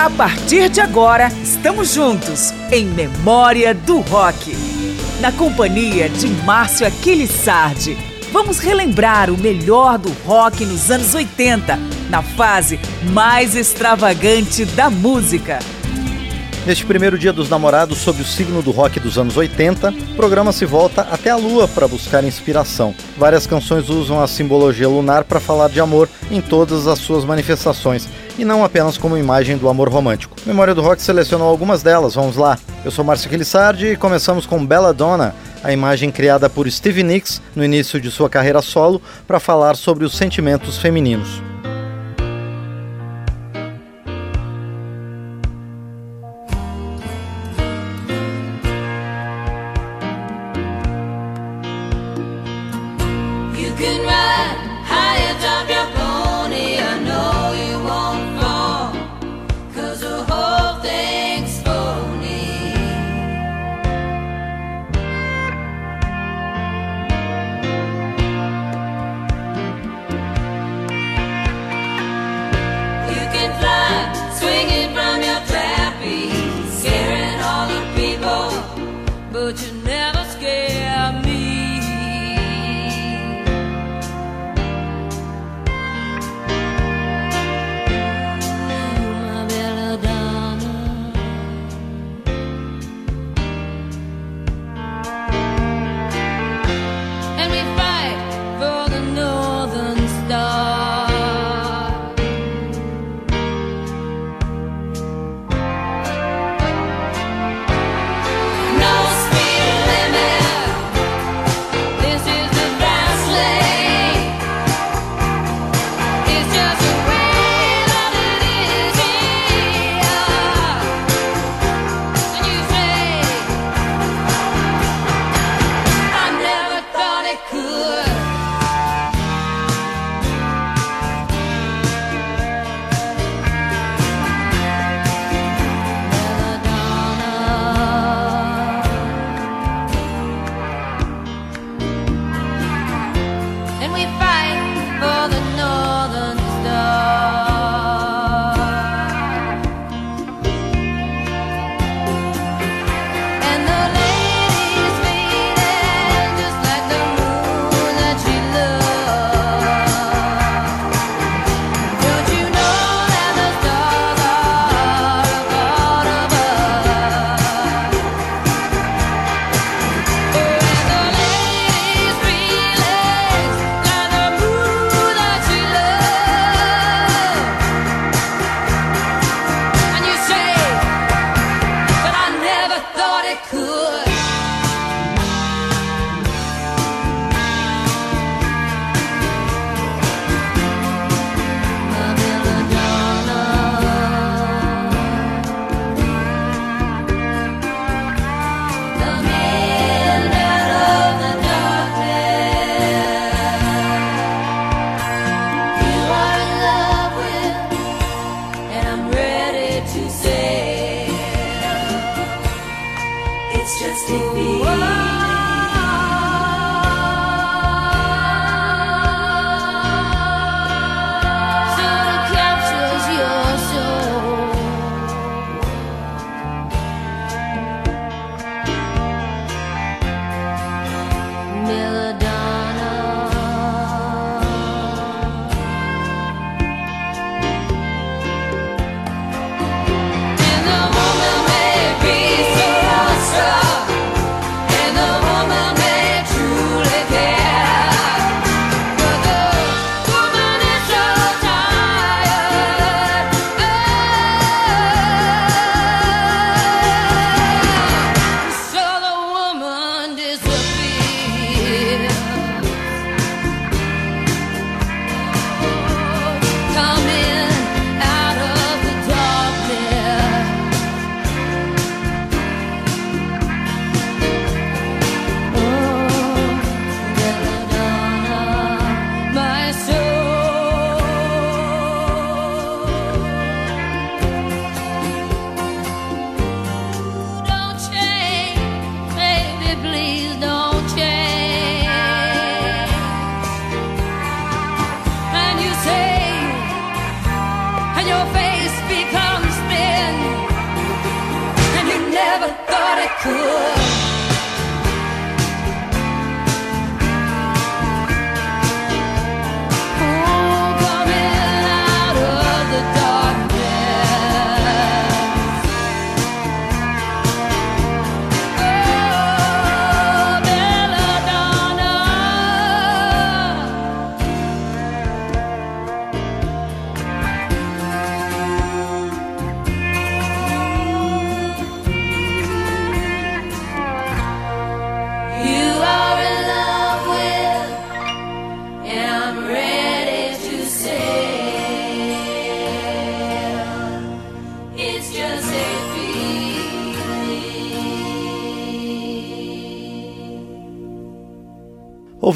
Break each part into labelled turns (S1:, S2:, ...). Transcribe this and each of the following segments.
S1: A partir de agora, estamos juntos em Memória do Rock. Na companhia de Márcio Aquiles Sardi, vamos relembrar o melhor do rock nos anos 80, na fase mais extravagante da música.
S2: Neste primeiro dia dos namorados, sob o signo do rock dos anos 80, o programa se volta até a lua para buscar inspiração. Várias canções usam a simbologia lunar para falar de amor em todas as suas manifestações e não apenas como imagem do amor romântico. Memória do Rock selecionou algumas delas, vamos lá. Eu sou Márcio Quelissardi e começamos com Bella Donna, a imagem criada por Stevie Nicks no início de sua carreira solo para falar sobre os sentimentos femininos.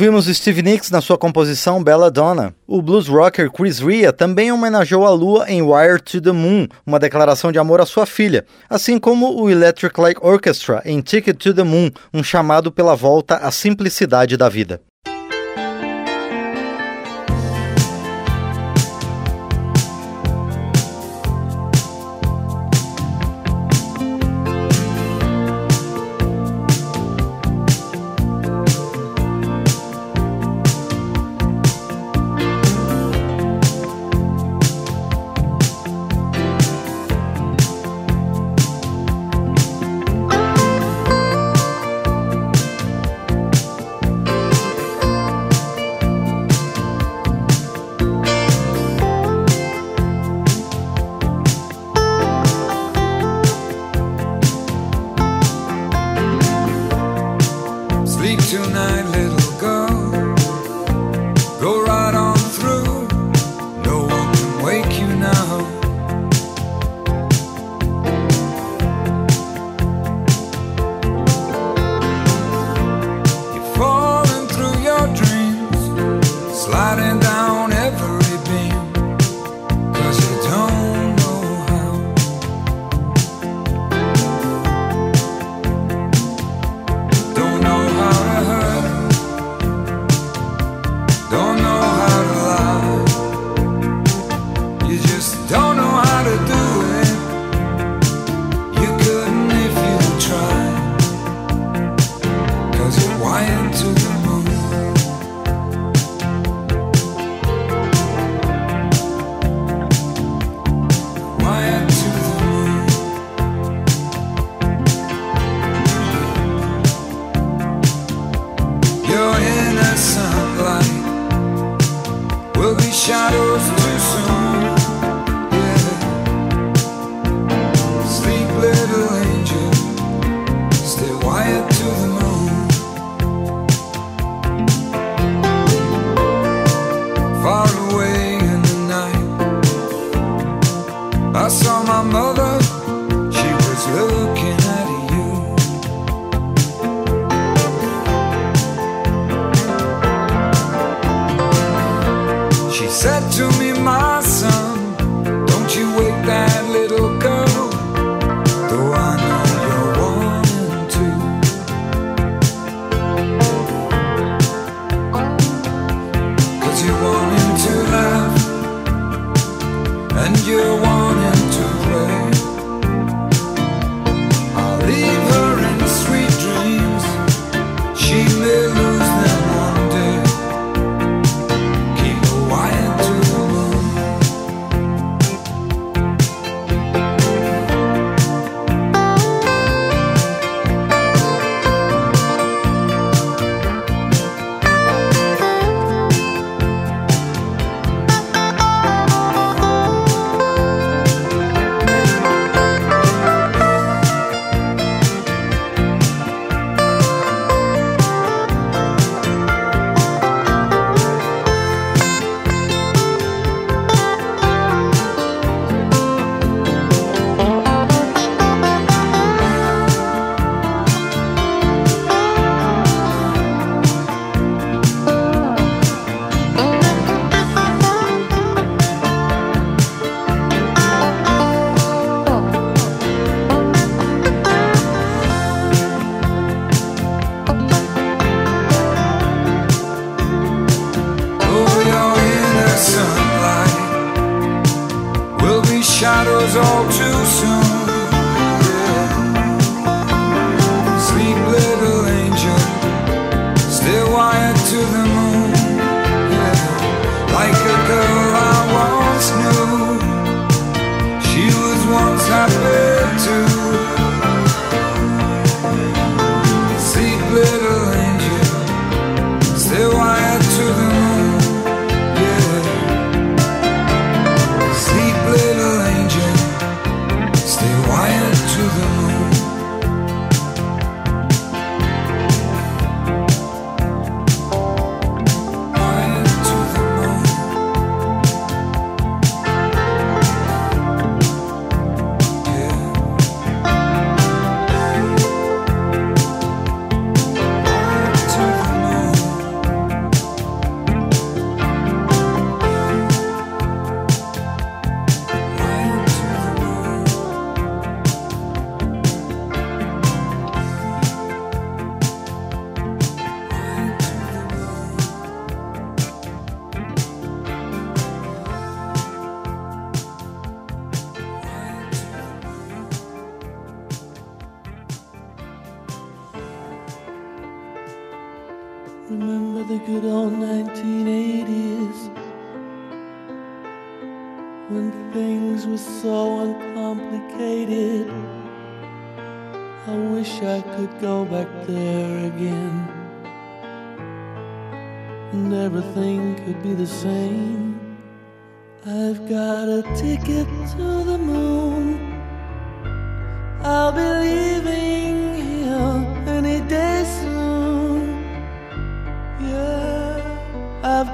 S3: Ouvimos Steve Nicks na sua composição Bella Donna. O blues rocker Chris Rea também homenageou a lua em Wire to the Moon, uma declaração de amor à sua filha, assim como o Electric Light Orchestra em Ticket to the Moon, um chamado pela volta à simplicidade da vida.
S4: tonight,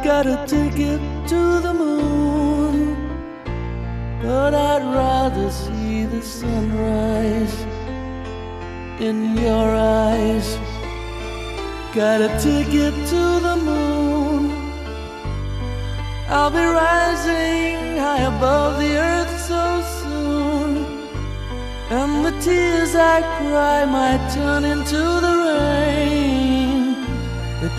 S4: got a ticket to the moon. But I'd rather see the sunrise in your eyes. Got a ticket to the moon. I'll be rising high above the earth so soon. And the tears I cry might turn into the rain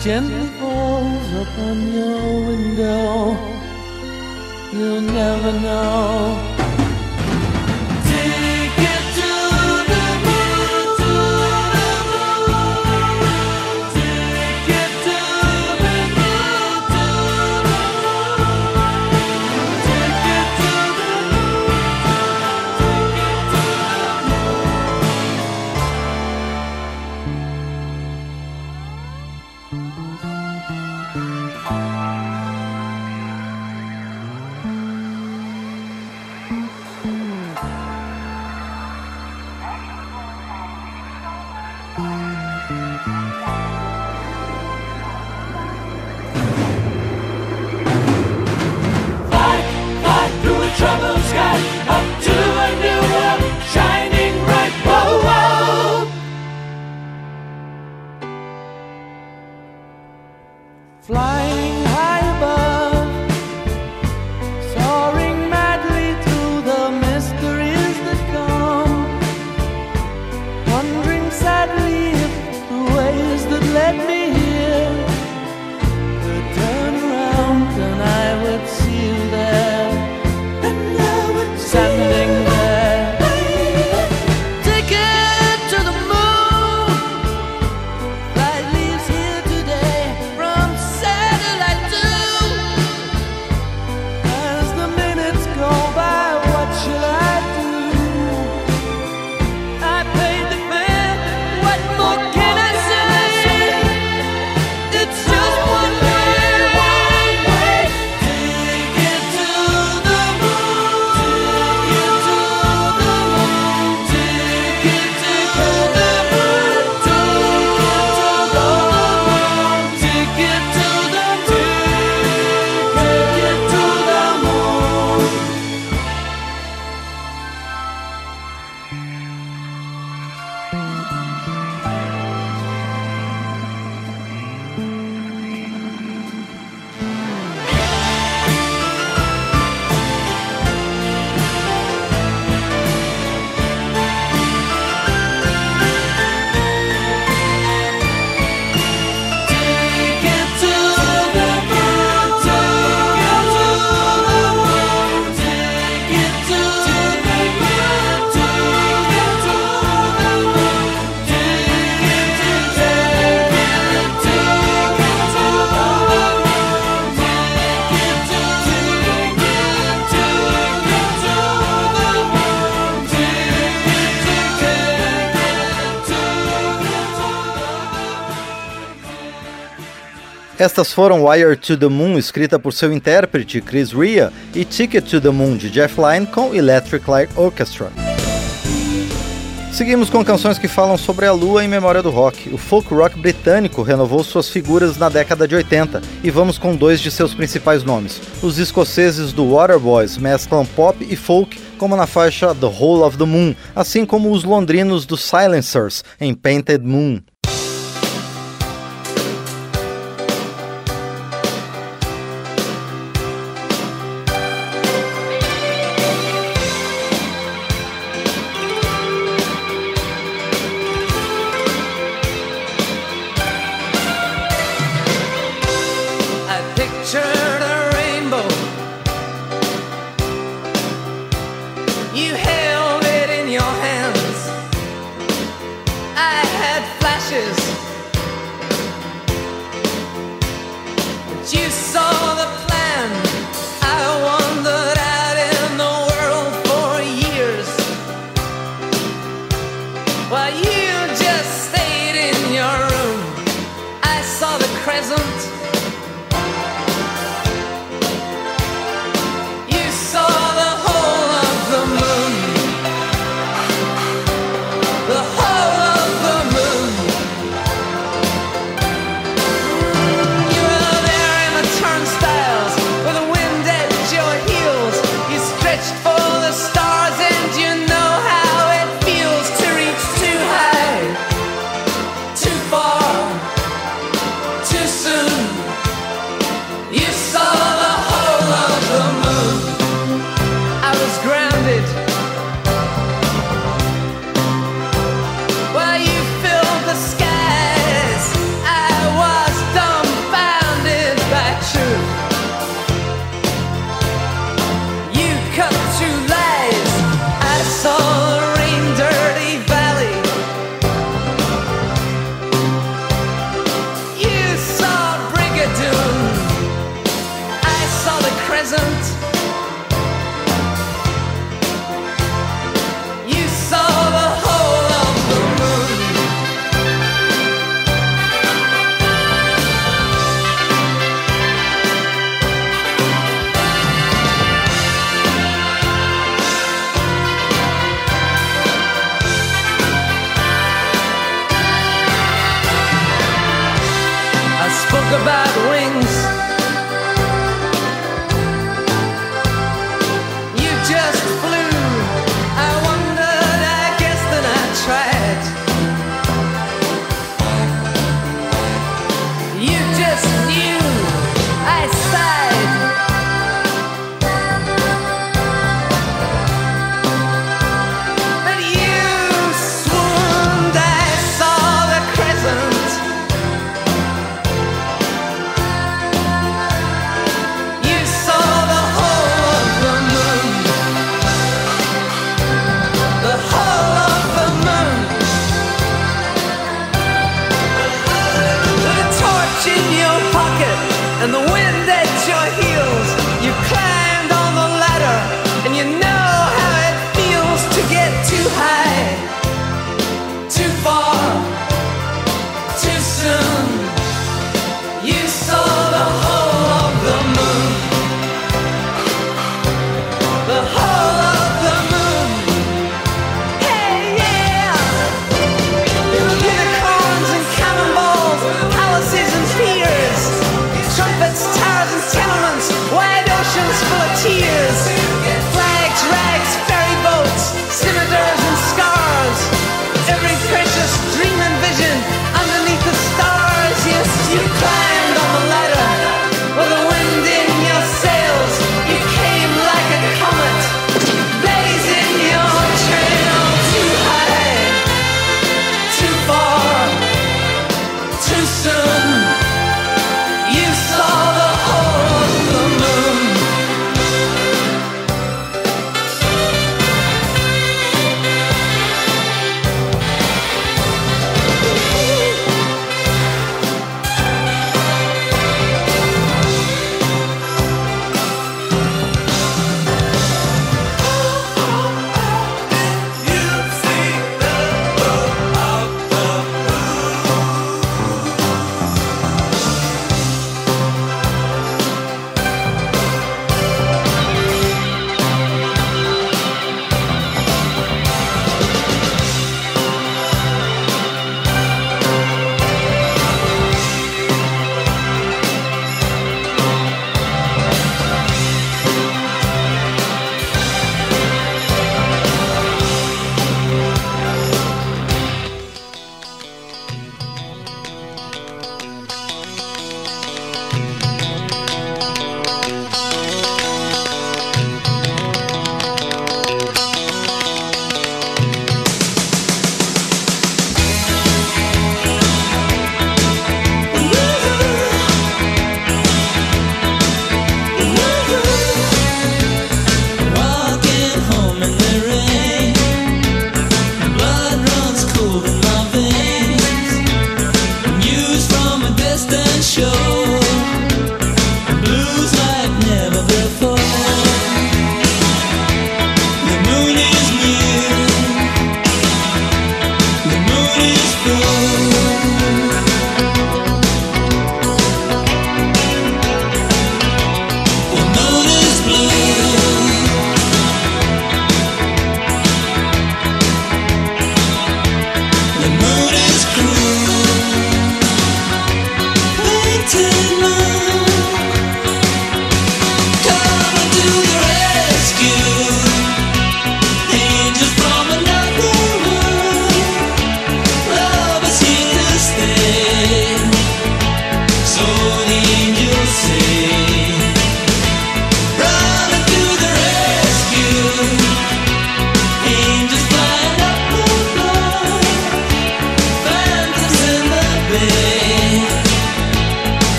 S4: gently falls upon your window. You'll never know.
S2: wondering sadly Estas foram Wire to the Moon, escrita por seu intérprete Chris Rea, e Ticket to the Moon, de Jeff Lynne, com Electric Light Orchestra. Seguimos com canções que falam sobre a lua em memória do rock. O folk rock britânico renovou suas figuras na década de 80 e vamos com dois de seus principais nomes. Os escoceses do Waterboys mesclam pop e folk como na faixa The Whole of the Moon, assim como os londrinos do Silencers em Painted Moon.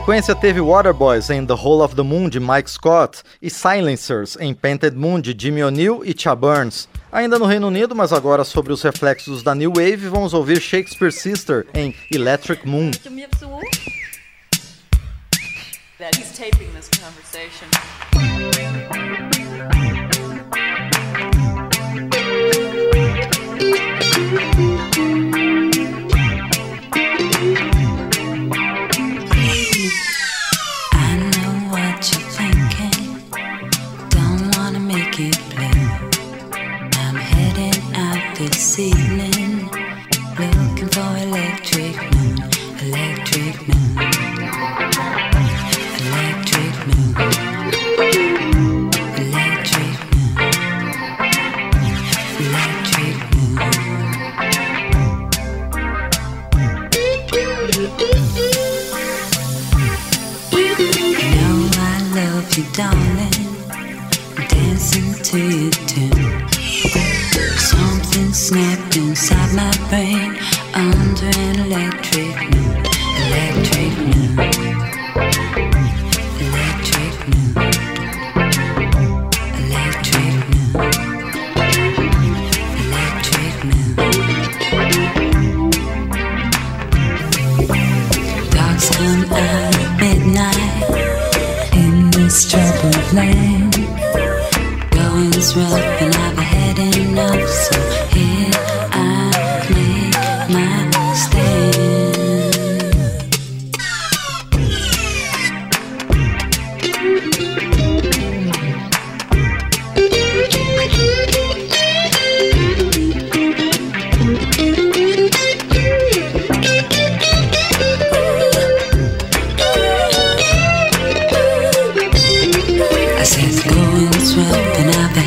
S5: Sequência teve Waterboys em The Hole of the Moon de Mike Scott e Silencers em Painted Moon de Jimmy O'Neill e Cha Burns. Ainda no Reino Unido, mas agora sobre os reflexos da New Wave, vamos ouvir Shakespeare Sister em Electric Moon.
S6: I see the going swell, and I've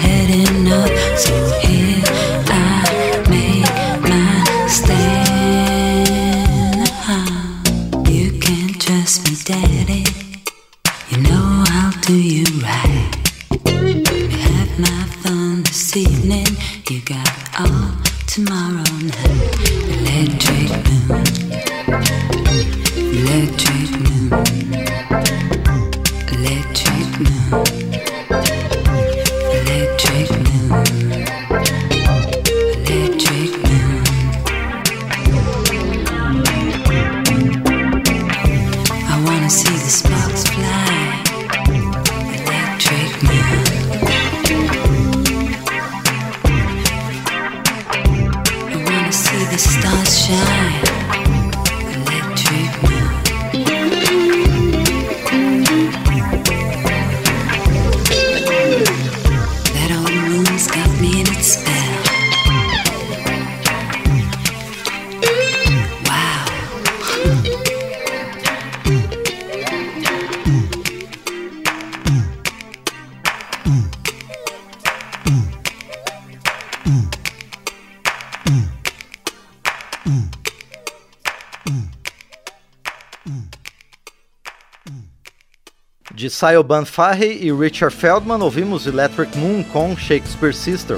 S4: Siobhan Fahey e Richard Feldman, ouvimos Electric Moon com Shakespeare Sister.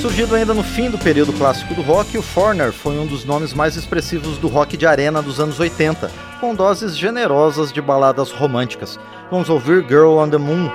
S4: Surgido ainda no fim do período clássico do rock, o Foreigner foi um dos nomes mais expressivos do rock de arena dos anos 80, com doses generosas de baladas românticas. Vamos ouvir Girl on the Moon.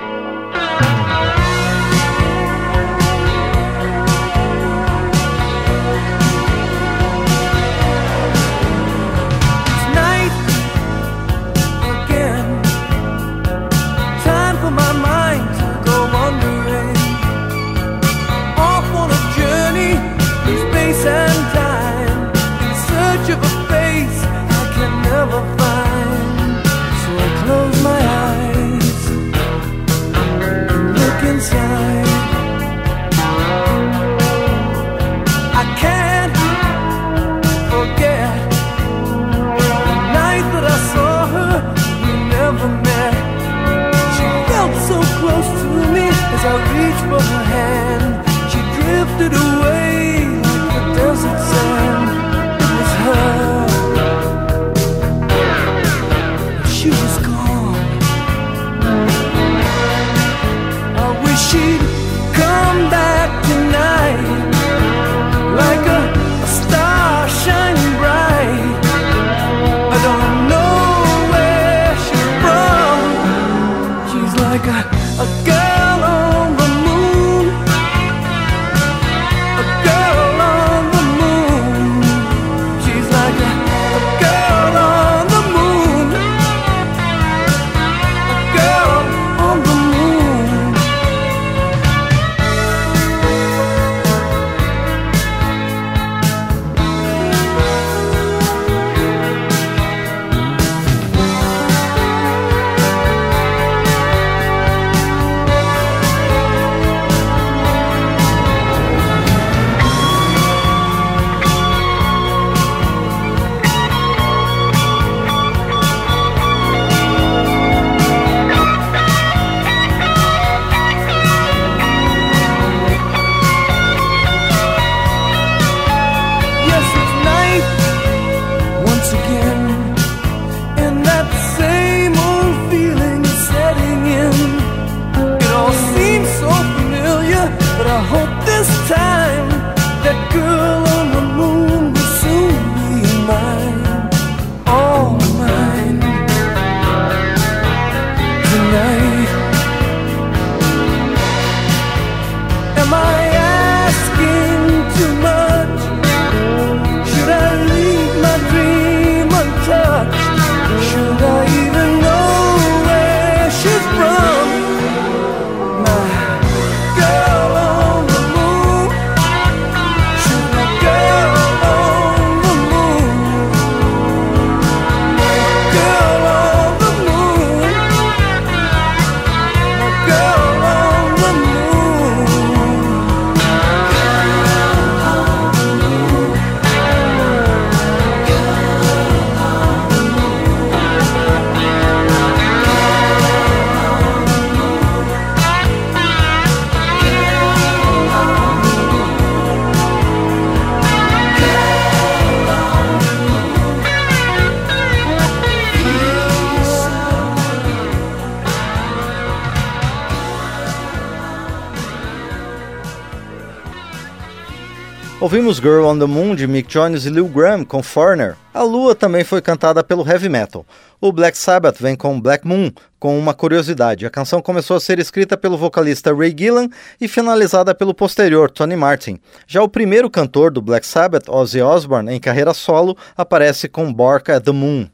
S4: Ouvimos Girl on the Moon de Mick Jones e Lil Graham com Foreigner. A Lua também foi cantada pelo heavy metal. O Black Sabbath vem com Black Moon, com uma curiosidade. A canção começou a ser escrita pelo vocalista Ray Gillan e finalizada pelo posterior Tony Martin. Já o primeiro cantor do Black Sabbath, Ozzy Osbourne, em carreira solo, aparece com Bark at the Moon.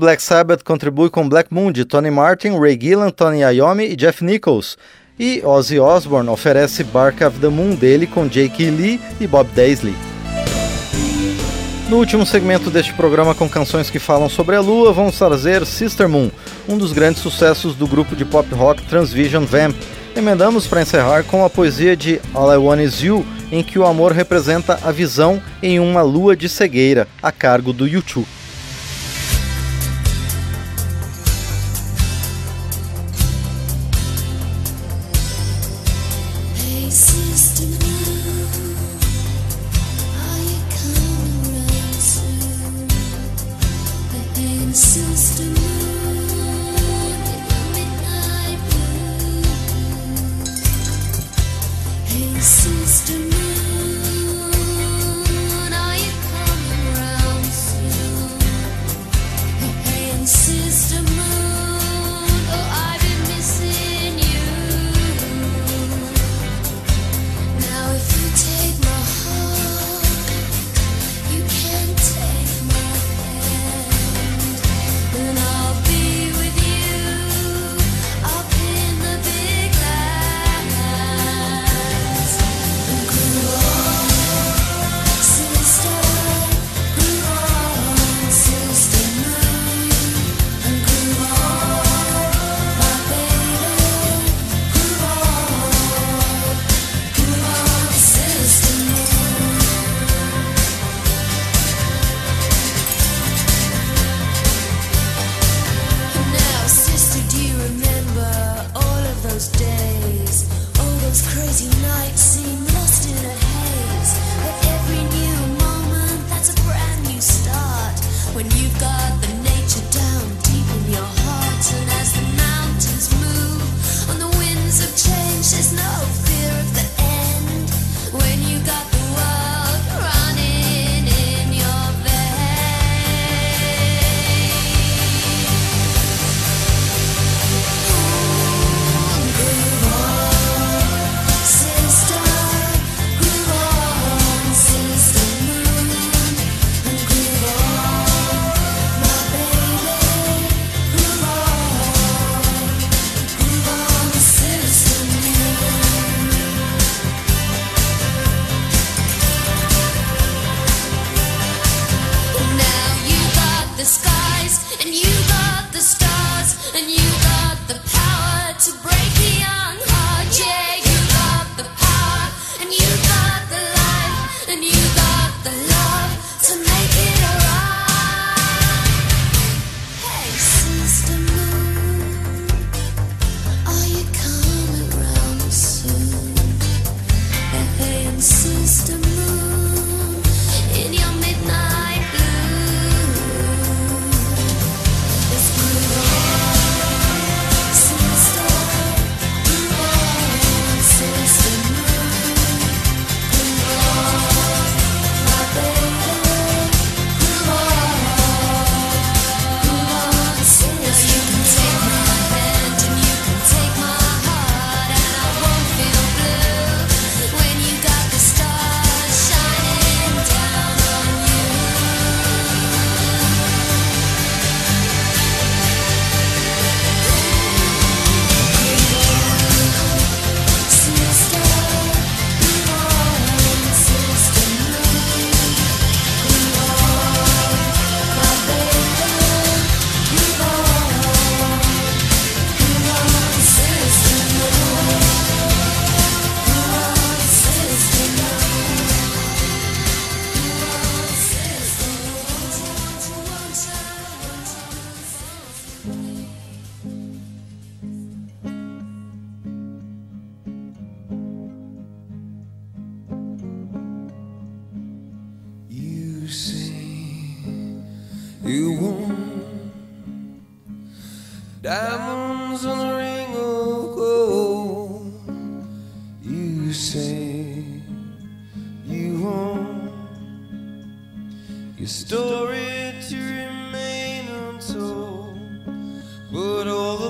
S2: Black Sabbath contribui com Black Moon de Tony Martin, Ray Gillan, Tony Iommi e Jeff Nichols. E Ozzy Osbourne oferece Bark of the Moon dele com Jake Lee e Bob Daisley. No último segmento deste programa com canções que falam sobre a lua, vamos trazer Sister Moon, um dos grandes sucessos do grupo de pop rock Transvision Vamp. Emendamos para encerrar com a poesia de All I Want Is You, em que o amor representa a visão em uma lua de cegueira, a cargo do YouTube.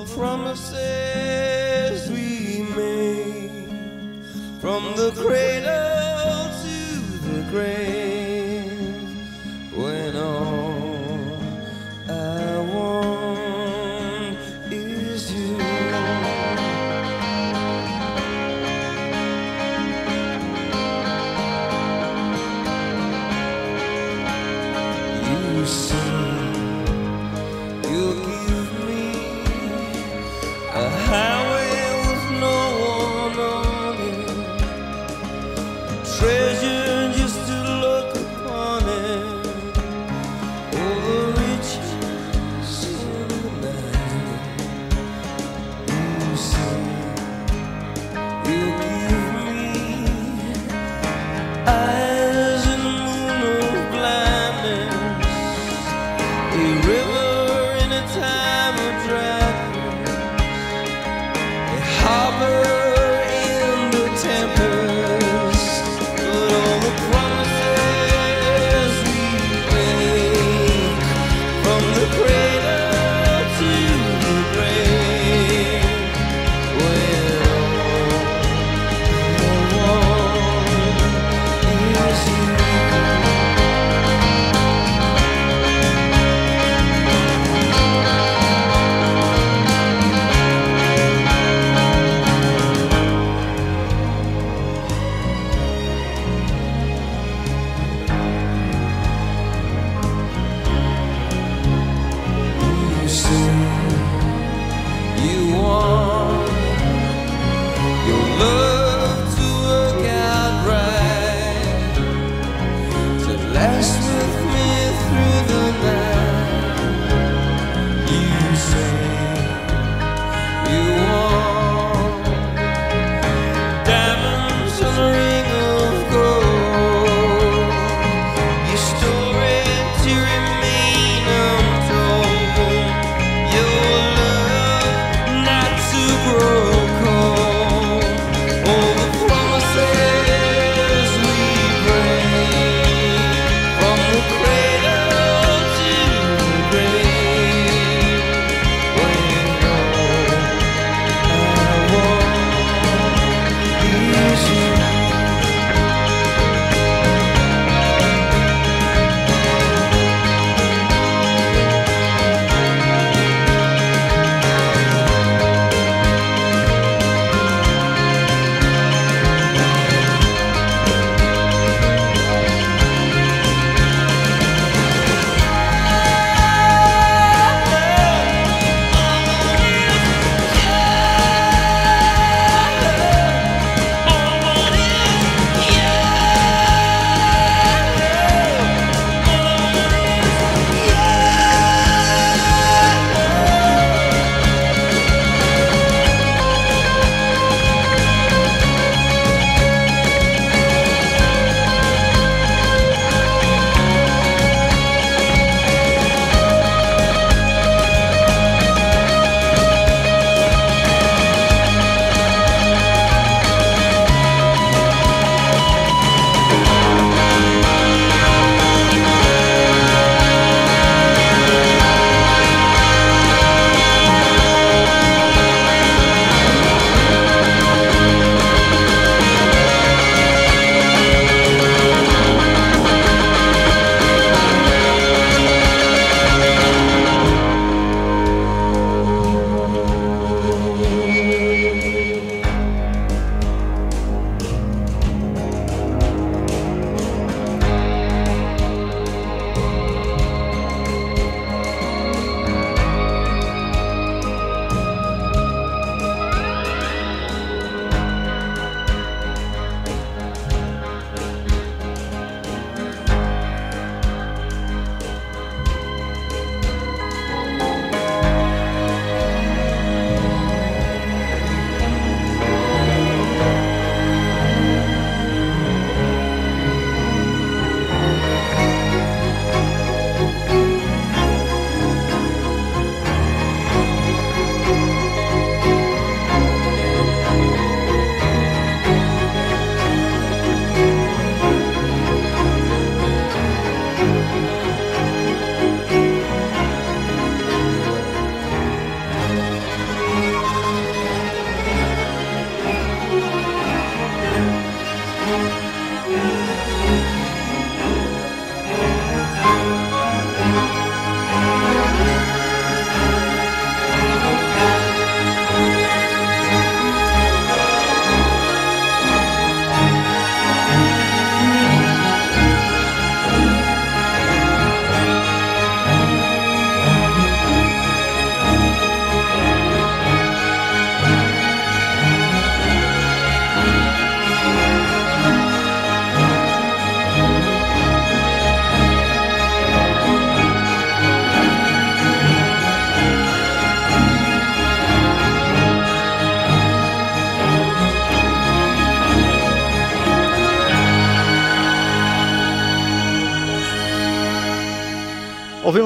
S7: Promises we made from the cradle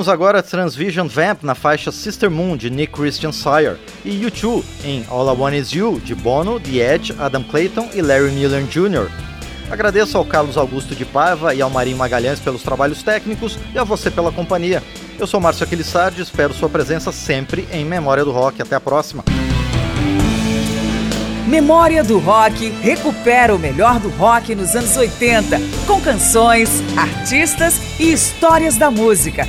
S2: Ouvimos agora Transvision Vamp na faixa Sister Moon de Nick Christian Sire e U2 em All I Want Is You de Bono, The Edge, Adam Clayton e Larry Miller Jr. Agradeço ao Carlos Augusto de Paiva e ao Marinho Magalhães pelos trabalhos técnicos e a você pela companhia. Eu sou Márcio Aquilissardi e espero sua presença sempre em Memória do Rock. Até a próxima.
S1: Memória do Rock recupera o melhor do rock nos anos 80, com canções, artistas e histórias da música.